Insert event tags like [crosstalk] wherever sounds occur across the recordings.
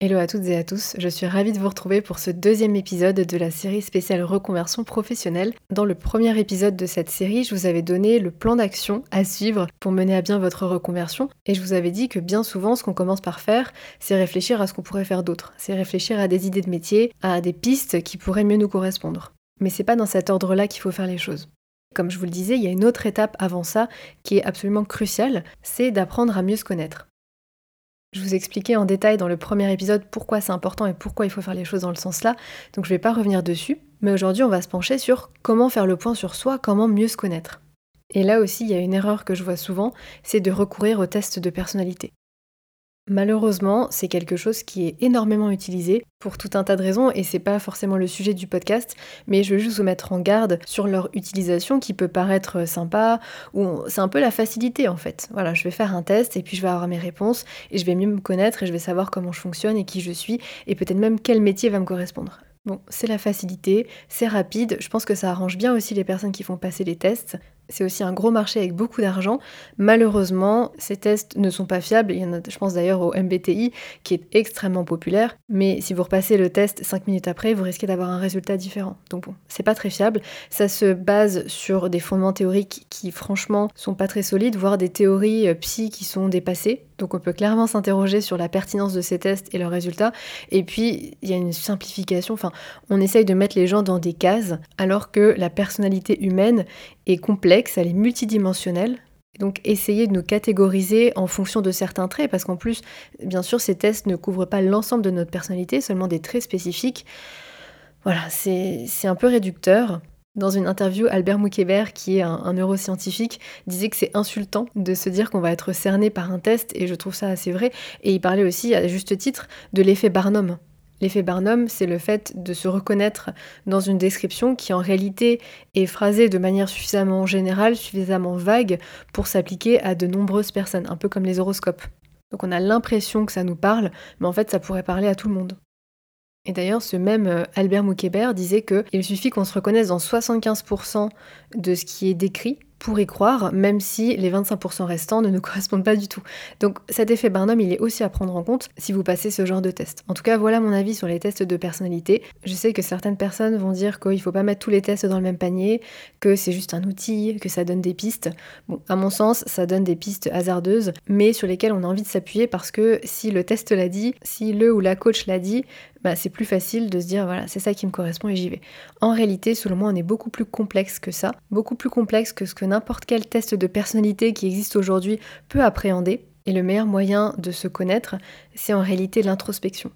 Hello à toutes et à tous, je suis ravie de vous retrouver pour ce deuxième épisode de la série spéciale reconversion professionnelle. Dans le premier épisode de cette série, je vous avais donné le plan d'action à suivre pour mener à bien votre reconversion et je vous avais dit que bien souvent ce qu'on commence par faire, c'est réfléchir à ce qu'on pourrait faire d'autre, c'est réfléchir à des idées de métier, à des pistes qui pourraient mieux nous correspondre. Mais c'est pas dans cet ordre-là qu'il faut faire les choses. Comme je vous le disais, il y a une autre étape avant ça qui est absolument cruciale, c'est d'apprendre à mieux se connaître. Je vous expliquais en détail dans le premier épisode pourquoi c'est important et pourquoi il faut faire les choses dans le sens là, donc je ne vais pas revenir dessus, mais aujourd'hui on va se pencher sur comment faire le point sur soi, comment mieux se connaître. Et là aussi, il y a une erreur que je vois souvent, c'est de recourir aux tests de personnalité. Malheureusement, c'est quelque chose qui est énormément utilisé pour tout un tas de raisons et c'est pas forcément le sujet du podcast, mais je veux juste vous mettre en garde sur leur utilisation qui peut paraître sympa ou c'est un peu la facilité en fait. Voilà, je vais faire un test et puis je vais avoir mes réponses et je vais mieux me connaître et je vais savoir comment je fonctionne et qui je suis et peut-être même quel métier va me correspondre. Bon, c'est la facilité, c'est rapide, je pense que ça arrange bien aussi les personnes qui font passer les tests. C'est aussi un gros marché avec beaucoup d'argent. Malheureusement, ces tests ne sont pas fiables. Il je pense d'ailleurs au MBTI, qui est extrêmement populaire. Mais si vous repassez le test 5 minutes après, vous risquez d'avoir un résultat différent. Donc bon, c'est pas très fiable. Ça se base sur des fondements théoriques qui, franchement, sont pas très solides, voire des théories euh, psy qui sont dépassées. Donc on peut clairement s'interroger sur la pertinence de ces tests et leurs résultats. Et puis, il y a une simplification. Enfin, on essaye de mettre les gens dans des cases, alors que la personnalité humaine est complexe, elle est multidimensionnelle. Donc essayez de nous catégoriser en fonction de certains traits, parce qu'en plus, bien sûr, ces tests ne couvrent pas l'ensemble de notre personnalité, seulement des traits spécifiques. Voilà, c'est un peu réducteur. Dans une interview, Albert Moukébert, qui est un, un neuroscientifique, disait que c'est insultant de se dire qu'on va être cerné par un test, et je trouve ça assez vrai. Et il parlait aussi, à juste titre, de l'effet Barnum. L'effet Barnum, c'est le fait de se reconnaître dans une description qui en réalité est phrasée de manière suffisamment générale, suffisamment vague pour s'appliquer à de nombreuses personnes, un peu comme les horoscopes. Donc on a l'impression que ça nous parle, mais en fait ça pourrait parler à tout le monde. Et d'ailleurs, ce même euh, Albert Moukébert disait qu'il suffit qu'on se reconnaisse dans 75% de ce qui est décrit pour y croire, même si les 25% restants ne nous [laughs] correspondent pas du tout. Donc cet effet Barnum, il est aussi à prendre en compte si vous passez ce genre de test. En tout cas, voilà mon avis sur les tests de personnalité. Je sais que certaines personnes vont dire qu'il ne faut pas mettre tous les tests dans le même panier, que c'est juste un outil, que ça donne des pistes. Bon, à mon sens, ça donne des pistes hasardeuses, mais sur lesquelles on a envie de s'appuyer parce que si le test l'a dit, si le ou la coach l'a dit, bah, c'est plus facile de se dire voilà, c'est ça qui me correspond et j'y vais. En réalité, selon moi, on est beaucoup plus complexe que ça, beaucoup plus complexe que ce que n'importe quel test de personnalité qui existe aujourd'hui peut appréhender. Et le meilleur moyen de se connaître, c'est en réalité l'introspection.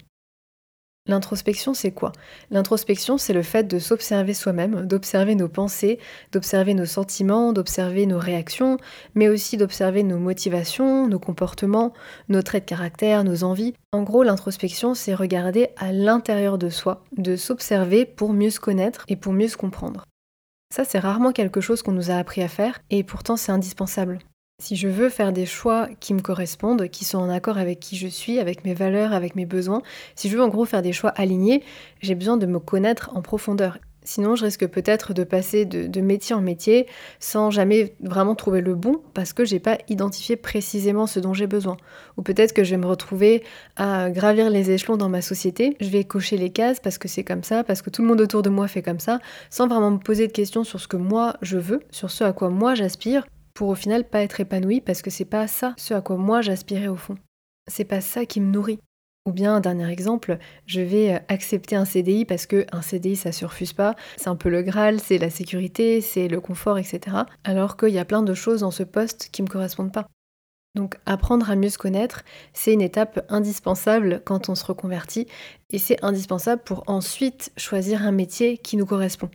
L'introspection, c'est quoi? L'introspection, c'est le fait de s'observer soi-même, d'observer nos pensées, d'observer nos sentiments, d'observer nos réactions, mais aussi d'observer nos motivations, nos comportements, nos traits de caractère, nos envies. En gros, l'introspection, c'est regarder à l'intérieur de soi, de s'observer pour mieux se connaître et pour mieux se comprendre. Ça, c'est rarement quelque chose qu'on nous a appris à faire, et pourtant c'est indispensable. Si je veux faire des choix qui me correspondent, qui sont en accord avec qui je suis, avec mes valeurs, avec mes besoins, si je veux en gros faire des choix alignés, j'ai besoin de me connaître en profondeur. Sinon, je risque peut-être de passer de, métier en métier sans jamais vraiment trouver le bon parce que j'ai pas identifié précisément ce dont j'ai besoin. Ou peut-être que je vais me retrouver à gravir les échelons dans ma société. Je vais cocher les cases parce que c'est comme ça, parce que tout le monde autour de moi fait comme ça, sans vraiment me poser de questions sur ce que moi je veux, sur ce à quoi moi j'aspire, pour au final pas être épanoui parce que c'est pas ça ce à quoi moi j'aspirais au fond. C'est pas ça qui me nourrit. Ou bien, dernier exemple, je vais euh, accepter un CDI parce que un CDI ça se refuse pas, c'est un peu le Graal, c'est la sécurité, c'est le confort, etc. Alors qu'il y a plein de choses dans ce poste qui me correspondent pas. Donc apprendre à mieux se connaître, c'est une étape indispensable quand on se reconvertit et c'est indispensable pour ensuite choisir un métier qui nous correspond.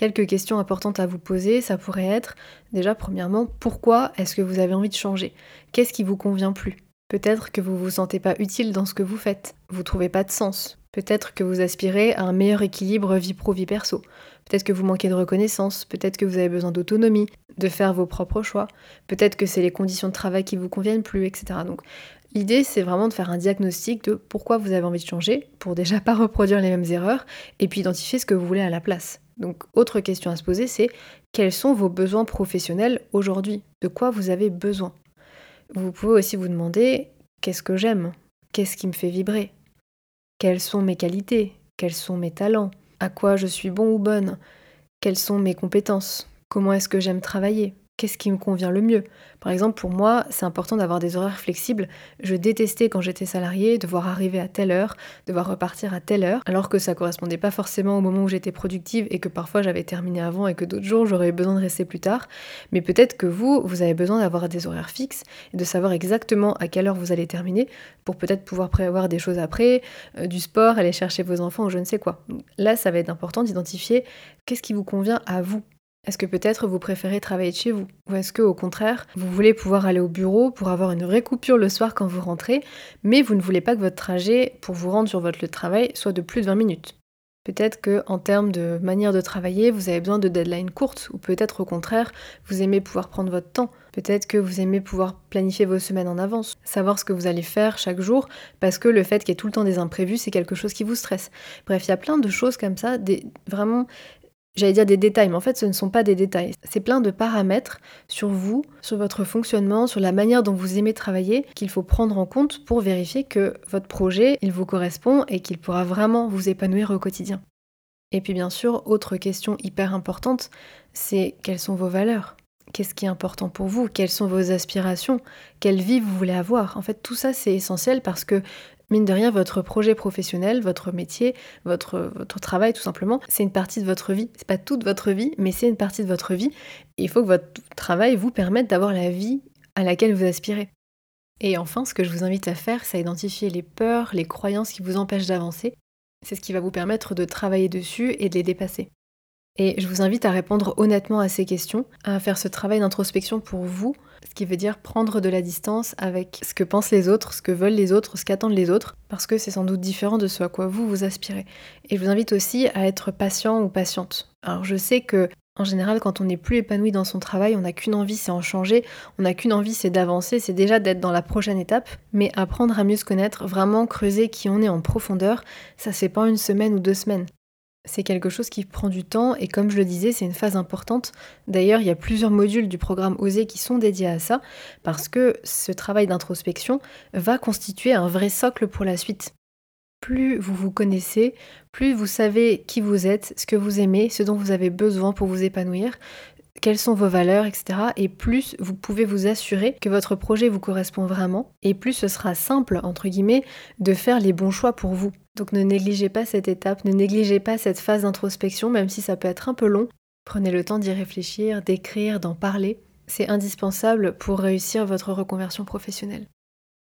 Quelques questions importantes à vous poser, ça pourrait être déjà premièrement, pourquoi est-ce que vous avez envie de changer? Qu'est-ce qui vous convient plus? Peut-être que vous vous sentez pas utile dans ce que vous faites, vous trouvez pas de sens. Peut-être que vous aspirez à un meilleur équilibre vie pro vie perso. Peut-être que vous manquez de reconnaissance, peut-être que vous avez besoin d'autonomie, de faire vos propres choix. Peut-être que c'est les conditions de travail qui vous conviennent plus, etc. Donc L'idée, c'est vraiment de faire un diagnostic de pourquoi vous avez envie de changer, pour déjà [laughs] pas reproduire les mêmes erreurs, et puis identifier ce que vous voulez à la place. Donc, autre question à se poser, c'est quels sont vos besoins professionnels aujourd'hui? De quoi vous avez besoin? Vous pouvez aussi vous demander qu'est-ce que j'aime? Qu'est-ce qui me fait vibrer? Quelles sont mes qualités? Quels sont mes talents? À quoi je suis bon ou bonne? Quelles sont mes compétences? Comment est-ce que j'aime travailler? Qu'est-ce qui me convient le mieux Par exemple, pour moi, c'est important d'avoir des horaires flexibles. Je détestais quand j'étais salariée devoir arriver à telle heure, devoir repartir à telle heure, alors que ça correspondait pas forcément au moment où j'étais productive et que parfois j'avais terminé avant et que d'autres jours j'aurais besoin de rester plus tard. Mais peut-être que vous, vous avez besoin d'avoir des horaires fixes et de savoir exactement à quelle heure vous allez terminer pour peut-être pouvoir prévoir des choses après, euh, du sport, aller chercher vos enfants ou je ne sais quoi. Là, ça va être important d'identifier qu'est-ce qui vous convient à vous est-ce que peut-être vous préférez travailler de chez vous Ou est-ce que au contraire, vous voulez pouvoir aller au bureau pour avoir une vraie coupure le soir quand vous rentrez, mais vous ne voulez pas que votre trajet pour vous rendre sur votre lieu de travail soit de plus de 20 minutes? Peut-être que en termes de manière de travailler, vous avez besoin de deadlines courtes, ou peut-être au contraire, vous aimez pouvoir prendre votre temps. Peut-être que vous aimez pouvoir planifier vos semaines en avance, savoir ce que vous allez faire chaque jour, parce que le fait qu'il y ait tout le temps des imprévus, c'est quelque chose qui vous stresse. Bref, il y a plein de choses comme ça, vraiment j'allais dire des détails, mais en fait ce ne sont pas des détails. C'est plein de paramètres sur vous, sur votre fonctionnement, sur la manière dont vous aimez travailler qu'il faut prendre en compte pour vérifier que votre projet, il vous correspond et qu'il pourra vraiment vous épanouir au quotidien. Et puis bien sûr, autre question hyper importante, c'est quelles sont vos valeurs? Qu'est-ce qui est important pour vous? Quelles sont vos aspirations? Quelle vie vous voulez avoir? En fait, tout ça, c'est essentiel parce que mine de rien, votre projet professionnel, votre métier, votre, travail tout simplement, c'est une partie de votre vie. C'est pas toute votre vie, mais c'est une partie de votre vie. il faut que votre travail vous permette d'avoir la vie à laquelle vous aspirez. Et enfin, ce que je vous invite à faire, c'est à identifier les peurs, les croyances qui vous empêchent d'avancer. C'est ce qui va vous permettre de travailler dessus et de les dépasser. Et je vous invite à répondre honnêtement à ces questions, à faire ce travail d'introspection pour vous, ce qui veut dire prendre de la distance avec ce que pensent les autres, ce que veulent les autres, ce qu'attendent les autres, parce que c'est sans doute différent de ce à quoi vous vous aspirez. Et je vous invite aussi à être patient ou patiente. Alors je sais que en général, quand on n'est plus épanoui dans son travail, on n'a qu'une envie, c'est en changer, on n'a qu'une envie, c'est d'avancer, c'est déjà d'être dans la prochaine étape, mais apprendre à mieux se connaître, vraiment creuser qui on est en profondeur, ça fait pas une semaine ou deux semaines. C'est quelque chose qui prend du temps et comme je le disais, c'est une phase importante. D'ailleurs, il y a plusieurs modules du programme Oser qui sont dédiés à ça parce que ce travail d'introspection va constituer un vrai socle pour la suite. Plus vous vous connaissez, plus vous savez qui vous êtes, ce que vous aimez, ce dont vous avez besoin pour vous épanouir, quelles sont vos valeurs, etc. Et plus vous pouvez vous assurer que votre projet vous correspond vraiment, et plus ce sera simple, entre guillemets, de faire les bons choix pour vous. Donc ne négligez pas cette étape, ne négligez pas cette phase d'introspection, même si ça peut être un peu long. Prenez le temps d'y réfléchir, d'écrire, d'en parler. C'est indispensable pour réussir votre reconversion professionnelle.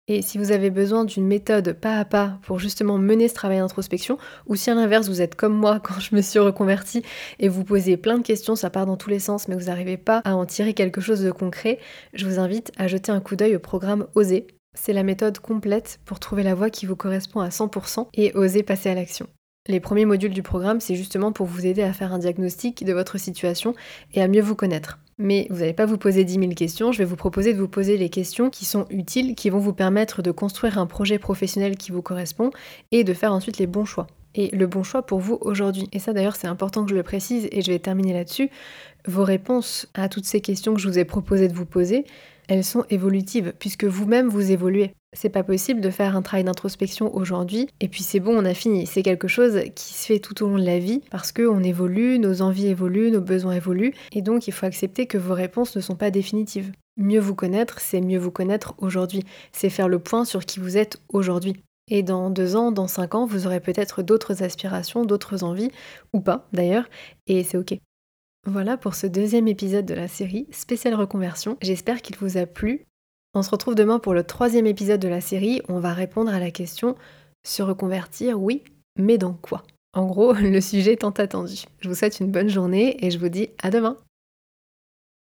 Et si vous avez besoin d'une méthode pas à pas pour justement mener ce travail d'introspection, ou si à l'inverse vous êtes comme moi [laughs] quand je me suis reconvertie et vous posez plein de questions, ça part dans tous les sens, mais vous n'arrivez pas à en tirer quelque chose de concret, je vous invite à jeter un coup d'œil au programme Oser. C'est la méthode complète pour trouver la voie qui vous correspond à 100% et oser passer à l'action. Les premiers modules du programme, c'est justement pour vous aider à faire un diagnostic de votre situation et à mieux vous connaître. Mais vous n'allez pas vous poser 10 000 questions, je vais vous proposer de vous poser les questions qui sont utiles, qui vont vous permettre de construire un projet professionnel qui vous correspond et de faire ensuite les bons choix. Et le bon choix pour vous aujourd'hui. Et ça d'ailleurs c'est important que je le précise et je vais terminer là-dessus. Vos réponses à toutes ces questions que je vous ai proposé de vous poser, elles sont évolutives puisque vous-même vous évoluez. C'est pas possible de faire un travail d'introspection aujourd'hui et puis c'est bon, on a fini. C'est quelque chose qui se fait tout au long de la vie parce qu'on évolue, nos envies évoluent, nos besoins évoluent et donc il faut accepter que vos réponses ne sont pas définitives. Mieux vous connaître, c'est mieux vous connaître aujourd'hui. C'est faire le point sur qui vous êtes aujourd'hui. Et dans deux ans, dans cinq ans, vous aurez peut-être d'autres aspirations, d'autres envies, ou pas d'ailleurs, et c'est ok. Voilà pour ce deuxième épisode de la série spéciale reconversion. J'espère qu'il vous a plu. On se retrouve demain pour le troisième épisode de la série où on va répondre à la question se reconvertir, oui, mais dans quoi? En gros, [laughs] le sujet tant attendu. Je vous souhaite une bonne journée et je vous dis à demain